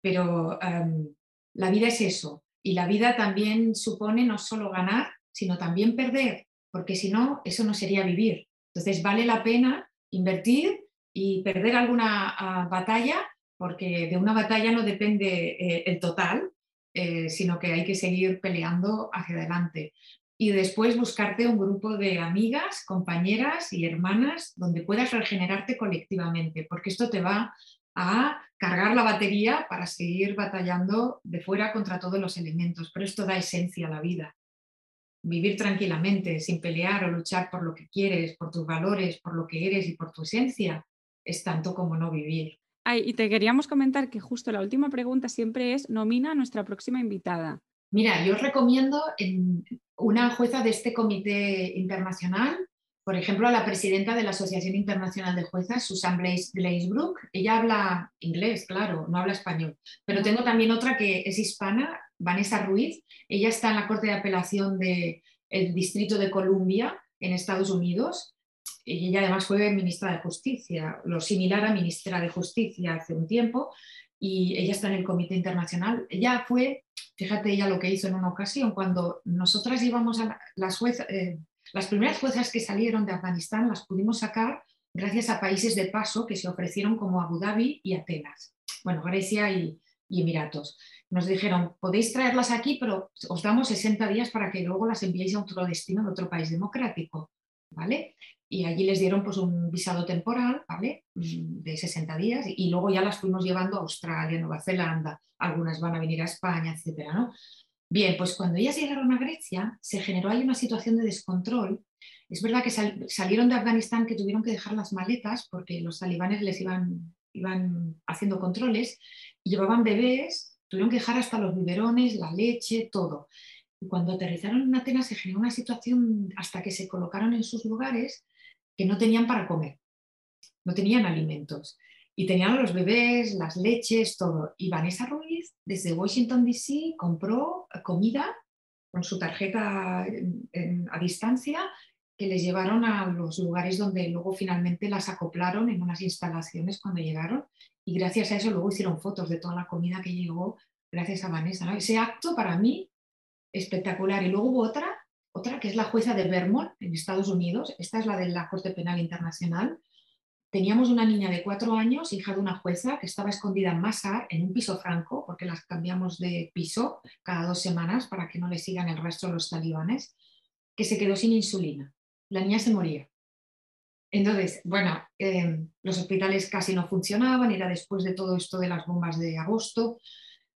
pero em, la vida es eso. Y la vida también supone no solo ganar, sino también perder, porque si no, eso no sería vivir. Entonces vale la pena invertir y perder alguna ah, batalla, porque de una batalla no depende eh, el total, eh, sino que hay que seguir peleando hacia adelante. Y después buscarte un grupo de amigas, compañeras y hermanas donde puedas regenerarte colectivamente, porque esto te va a cargar la batería para seguir batallando de fuera contra todos los elementos. Pero esto da esencia a la vida. Vivir tranquilamente, sin pelear o luchar por lo que quieres, por tus valores, por lo que eres y por tu esencia, es tanto como no vivir. y te queríamos comentar que justo la última pregunta siempre es, nomina a nuestra próxima invitada. Mira, yo os recomiendo una jueza de este comité internacional, por ejemplo, a la presidenta de la Asociación Internacional de Juezas, Susan Blaise Glazebrook. Ella habla inglés, claro, no habla español. Pero tengo también otra que es hispana, Vanessa Ruiz. Ella está en la Corte de Apelación del Distrito de Columbia, en Estados Unidos ella además fue ministra de Justicia, lo similar a ministra de Justicia hace un tiempo, y ella está en el Comité Internacional. Ella fue, fíjate ella lo que hizo en una ocasión, cuando nosotras íbamos a las juezas, eh, las primeras juezas que salieron de Afganistán las pudimos sacar gracias a países de paso que se ofrecieron como Abu Dhabi y Atenas, bueno, Grecia y, Emiratos. Nos dijeron, podéis traerlas aquí, pero os damos 60 días para que luego las enviéis a otro destino de otro país democrático. ¿Vale? Y allí les dieron pues un visado temporal, ¿vale? Mm, de 60 días y luego ya las fuimos llevando a Australia, Nueva Zelanda, algunas van a venir a España, etcétera, ¿no? Bien, pues cuando ellas llegaron a Grecia se generó ahí una situación de descontrol. Es verdad que salieron de Afganistán que tuvieron que dejar las maletas porque los talibanes les iban, iban haciendo controles y llevaban bebés, tuvieron que dejar hasta los biberones, la leche, todo. Y cuando aterrizaron en Atenas se generó una situación hasta que se colocaron en sus lugares que no tenían para comer, no tenían alimentos. Y tenían los bebés, las leches, todo. Y Vanessa Ruiz, desde Washington, D.C., compró comida con su tarjeta a distancia que les llevaron a los lugares donde luego finalmente las acoplaron en unas instalaciones cuando llegaron. Y gracias a eso luego hicieron fotos de toda la comida que llegó gracias a Vanessa. Ese acto para mí espectacular. Y luego hubo otra otra que es la jueza de Vermont en Estados Unidos, esta es la de la Corte Penal Internacional. Teníamos una niña de cuatro años, hija de una jueza, que estaba escondida en Massar, en un piso franco, porque las cambiamos de piso cada dos semanas para que no le sigan el resto los talibanes, que se quedó sin insulina. La niña se moría. Entonces, bueno, em, los hospitales casi no funcionaban, era después de todo esto de las bombas de agosto.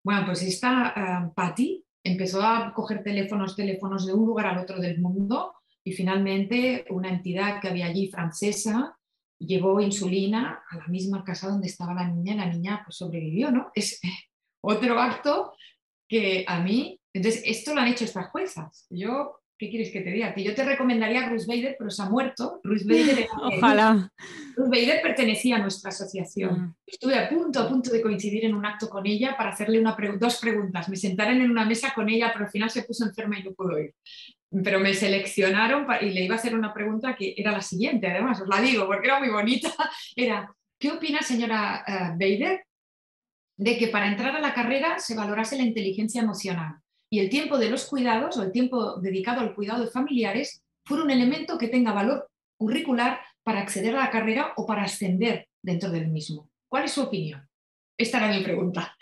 Bueno, pues esta uh, Patty, empezó a coger teléfonos, teléfonos de un lugar al otro del mundo y finalmente una entidad que había allí francesa llevó insulina a la misma casa donde estaba la niña y la niña pues, sobrevivió, ¿no? Es otro acto que a mí, entonces esto lo han hecho estas juezas. Yo ¿qué quieres que te diga? Que yo te recomendaría a Ruth Bader, pero se ha muerto. Ruth Bader, (laughs) Ojalá. Ruth Bader pertenecía a nuestra asociación. Mm. Estuve a punto, a punto de coincidir en un acto con ella para hacerle una dos preguntas. Me sentaron en una mesa con ella, pero al final se puso enferma y no pudo ir. Pero me seleccionaron y le iba a hacer una pregunta que era la siguiente, además, os la digo porque era muy bonita. (laughs) Era, ¿qué opina señora uh, Bader de que para entrar a la carrera se valorase la inteligencia emocional? Y el tiempo de los cuidados o el tiempo dedicado al cuidado de familiares fuera un elemento que tenga valor curricular para acceder a la carrera o para ascender dentro del mismo. ¿Cuál es su opinión? Esta era mi pregunta.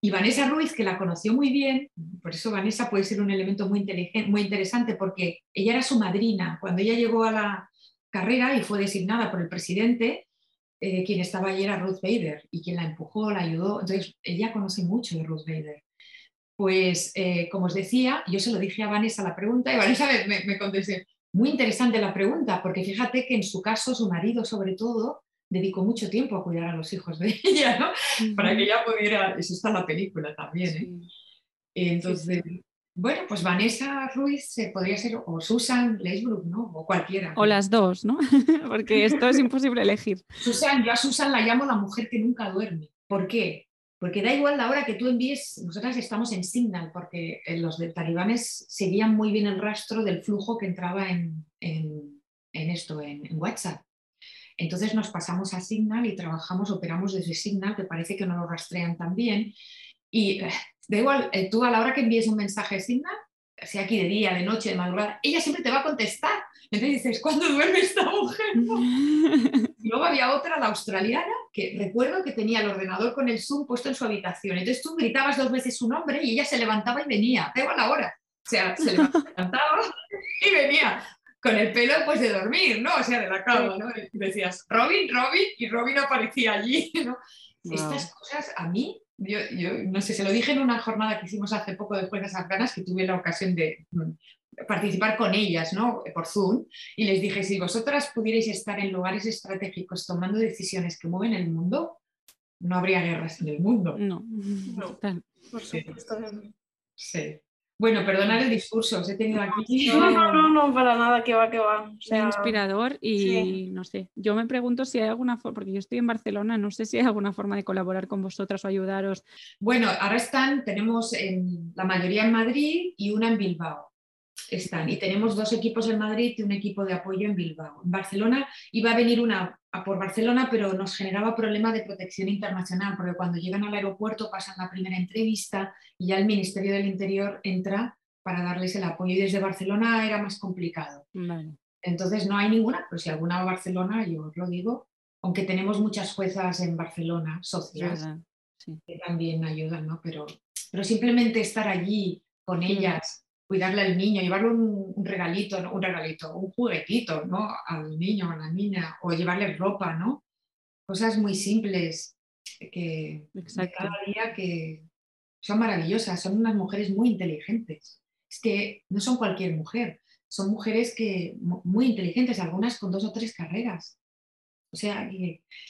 Y Vanessa Ruiz, que la conoció muy bien, por eso Vanessa puede ser un elemento muy, muy interesante, porque ella era su madrina. Cuando ella llegó a la carrera y fue designada por el presidente, eh, quien estaba allí era Ruth Bader y quien la empujó, la ayudó. Entonces, ella conoce mucho de Ruth Bader. Pues, eh, como os decía, yo se lo dije a Vanessa la pregunta y (laughs) Vanessa me, me, contestó, muy interesante la pregunta, porque fíjate que en su caso, su marido sobre todo, dedicó mucho tiempo a cuidar a los hijos de (laughs) ella, ¿no? Para que ella pudiera, eso está en la película también, ¿eh? Entonces, bueno, pues Vanessa Ruiz se podría ser o Susan Leisbrook, ¿no? O cualquiera. O las dos, ¿no? (laughs) porque esto es imposible elegir. Susan, yo a Susan la llamo la mujer que nunca duerme. ¿Por qué? Porque da igual la hora que tú envíes, nosotras estamos en Signal, porque eh, los de talibanes seguían muy bien el rastro del flujo que entraba en, esto, en, WhatsApp. Entonces nos pasamos a Signal y trabajamos, operamos desde Signal, que parece que no lo rastrean tan bien. Y eh, da igual, eh, tú a la hora que envíes un mensaje a Signal, sea aquí de día, de noche, de madrugada, ella siempre te va a contestar. Entonces dices, ¿cuándo duerme esta mujer? (laughs) y luego había otra, la australiana, que recuerdo que tenía el ordenador con el Zoom puesto en su habitación. Entonces tú gritabas dos veces su nombre y ella se levantaba y venía, da igual la hora. O sea, se (laughs) levantaba y venía con el pelo pues de dormir, ¿no? O sea, de la cama, ¿no? Y decías, Robin, Robin, y Robin aparecía allí, (laughs) ¿no? Estas cosas a mí yo, no sé, se lo dije en una jornada que hicimos hace poco de jueces afganas que tuve la ocasión de mm, participar con ellas, ¿no? Por Zoom, y les dije, si vosotras pudierais estar en lugares estratégicos tomando decisiones que mueven el mundo, no habría guerras en el mundo. No, no. Por supuesto. Sí. Bueno, perdonad el discurso, os he tenido aquí. No, no, no, no, para nada, que va, que va. inspirador y no sé, yo me pregunto si hay alguna forma, porque yo estoy en Barcelona, no sé si hay alguna forma de colaborar con vosotras o ayudaros. Bueno, ahora están, tenemos en, la mayoría en Madrid y una en Bilbao. Están. Y tenemos dos equipos en Madrid y un equipo de apoyo en Bilbao. En Barcelona iba a venir una a por Barcelona, pero nos generaba problema de protección internacional, porque cuando llegan al aeropuerto pasan la primera entrevista y ya el Ministerio del Interior entra para darles el apoyo. Y desde Barcelona era más complicado. Entonces no hay ninguna, pero si alguna va a Barcelona, yo os lo digo, aunque tenemos muchas juezas en Barcelona, socias, que también ayudan, ¿no? Pero, pero simplemente estar allí con ellas cuidarle al niño, llevarle un, regalito, un regalito, un juguetito, ¿no? Al niño, o a la niña, o llevarle ropa, ¿no? Cosas muy simples que cada día que son maravillosas, son unas mujeres muy inteligentes. Es que no son cualquier mujer, son mujeres que muy inteligentes, algunas con dos o tres carreras. O sea,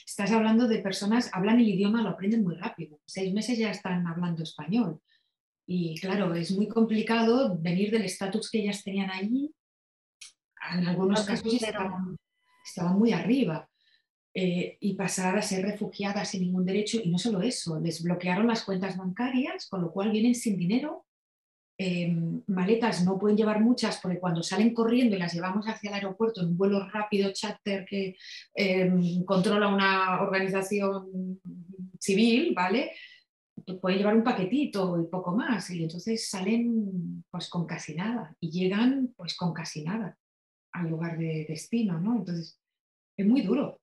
estás hablando de personas, hablan el idioma, lo aprenden muy rápido. Seis meses ya están hablando español. Y claro, es muy complicado venir del estatus que ellas tenían allí. En algunos casos estaban, muy arriba. Eh, y pasar a ser refugiadas sin ningún derecho. Y no solo eso, les bloquearon las cuentas bancarias, con lo cual vienen sin dinero. Em, maletas no pueden llevar muchas porque cuando salen corriendo y las llevamos hacia el aeropuerto en un vuelo rápido charter que em, controla una organización civil, ¿vale? Puede llevar un paquetito y poco más, y entonces salen pues con casi nada y llegan pues con casi nada al lugar de destino, ¿no? Entonces es muy duro,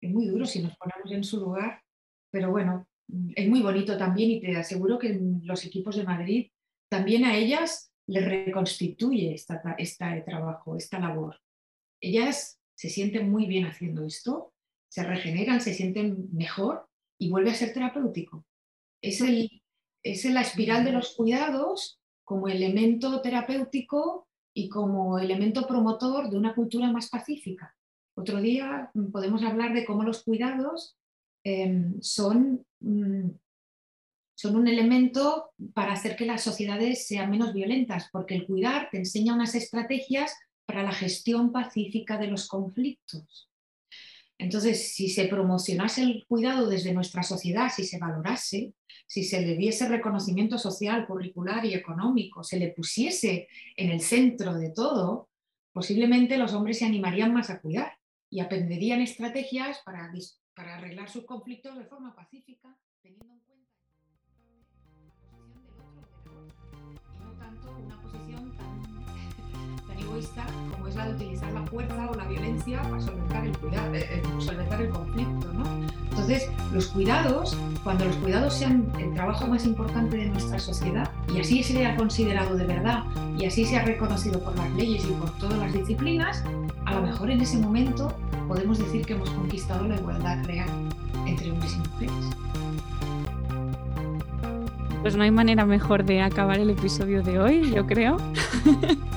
es muy duro si nos ponemos en su lugar, pero bueno, es muy bonito también y te aseguro que los equipos de Madrid también a ellas les reconstituye esta, este trabajo, esta labor. Ellas se sienten muy bien haciendo esto, se regeneran, se sienten mejor y vuelve a ser terapéutico es, el, es la espiral de los cuidados como elemento terapéutico y como elemento promotor de una cultura más pacífica. Otro día podemos hablar de cómo los cuidados em, son, mm, son un elemento para hacer que las sociedades sean menos violentas, porque el cuidar te enseña unas estrategias para la gestión pacífica de los conflictos. Entonces, si se promocionase el cuidado desde nuestra sociedad, si se valorase, si se le diese reconocimiento social, curricular y económico, se le pusiese en el centro de todo, posiblemente los hombres se animarían más a cuidar y aprenderían estrategias para, para arreglar sus conflictos de forma pacífica, teniendo en cuenta la posición del otro y no tanto una posición egoísta como es la de utilizar la fuerza o la violencia para solventar el, cuidado, eh, eh, solventar el conflicto. ¿no? Entonces, los cuidados, cuando los cuidados sean el trabajo más importante de nuestra sociedad y así sea considerado de verdad y así sea reconocido por las leyes y por todas las disciplinas, a lo mejor en ese momento podemos decir que hemos conquistado la igualdad real entre hombres y mujeres. Pues no hay manera mejor de acabar el episodio de hoy, yo creo. (laughs)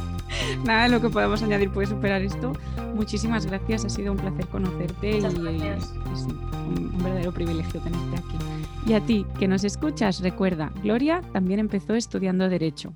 Nada de lo que podamos añadir puede superar esto. Muchísimas gracias, ha sido un placer conocerte y, un, verdadero privilegio tenerte aquí. Y a ti, que nos escuchas, recuerda, Gloria también empezó estudiando Derecho.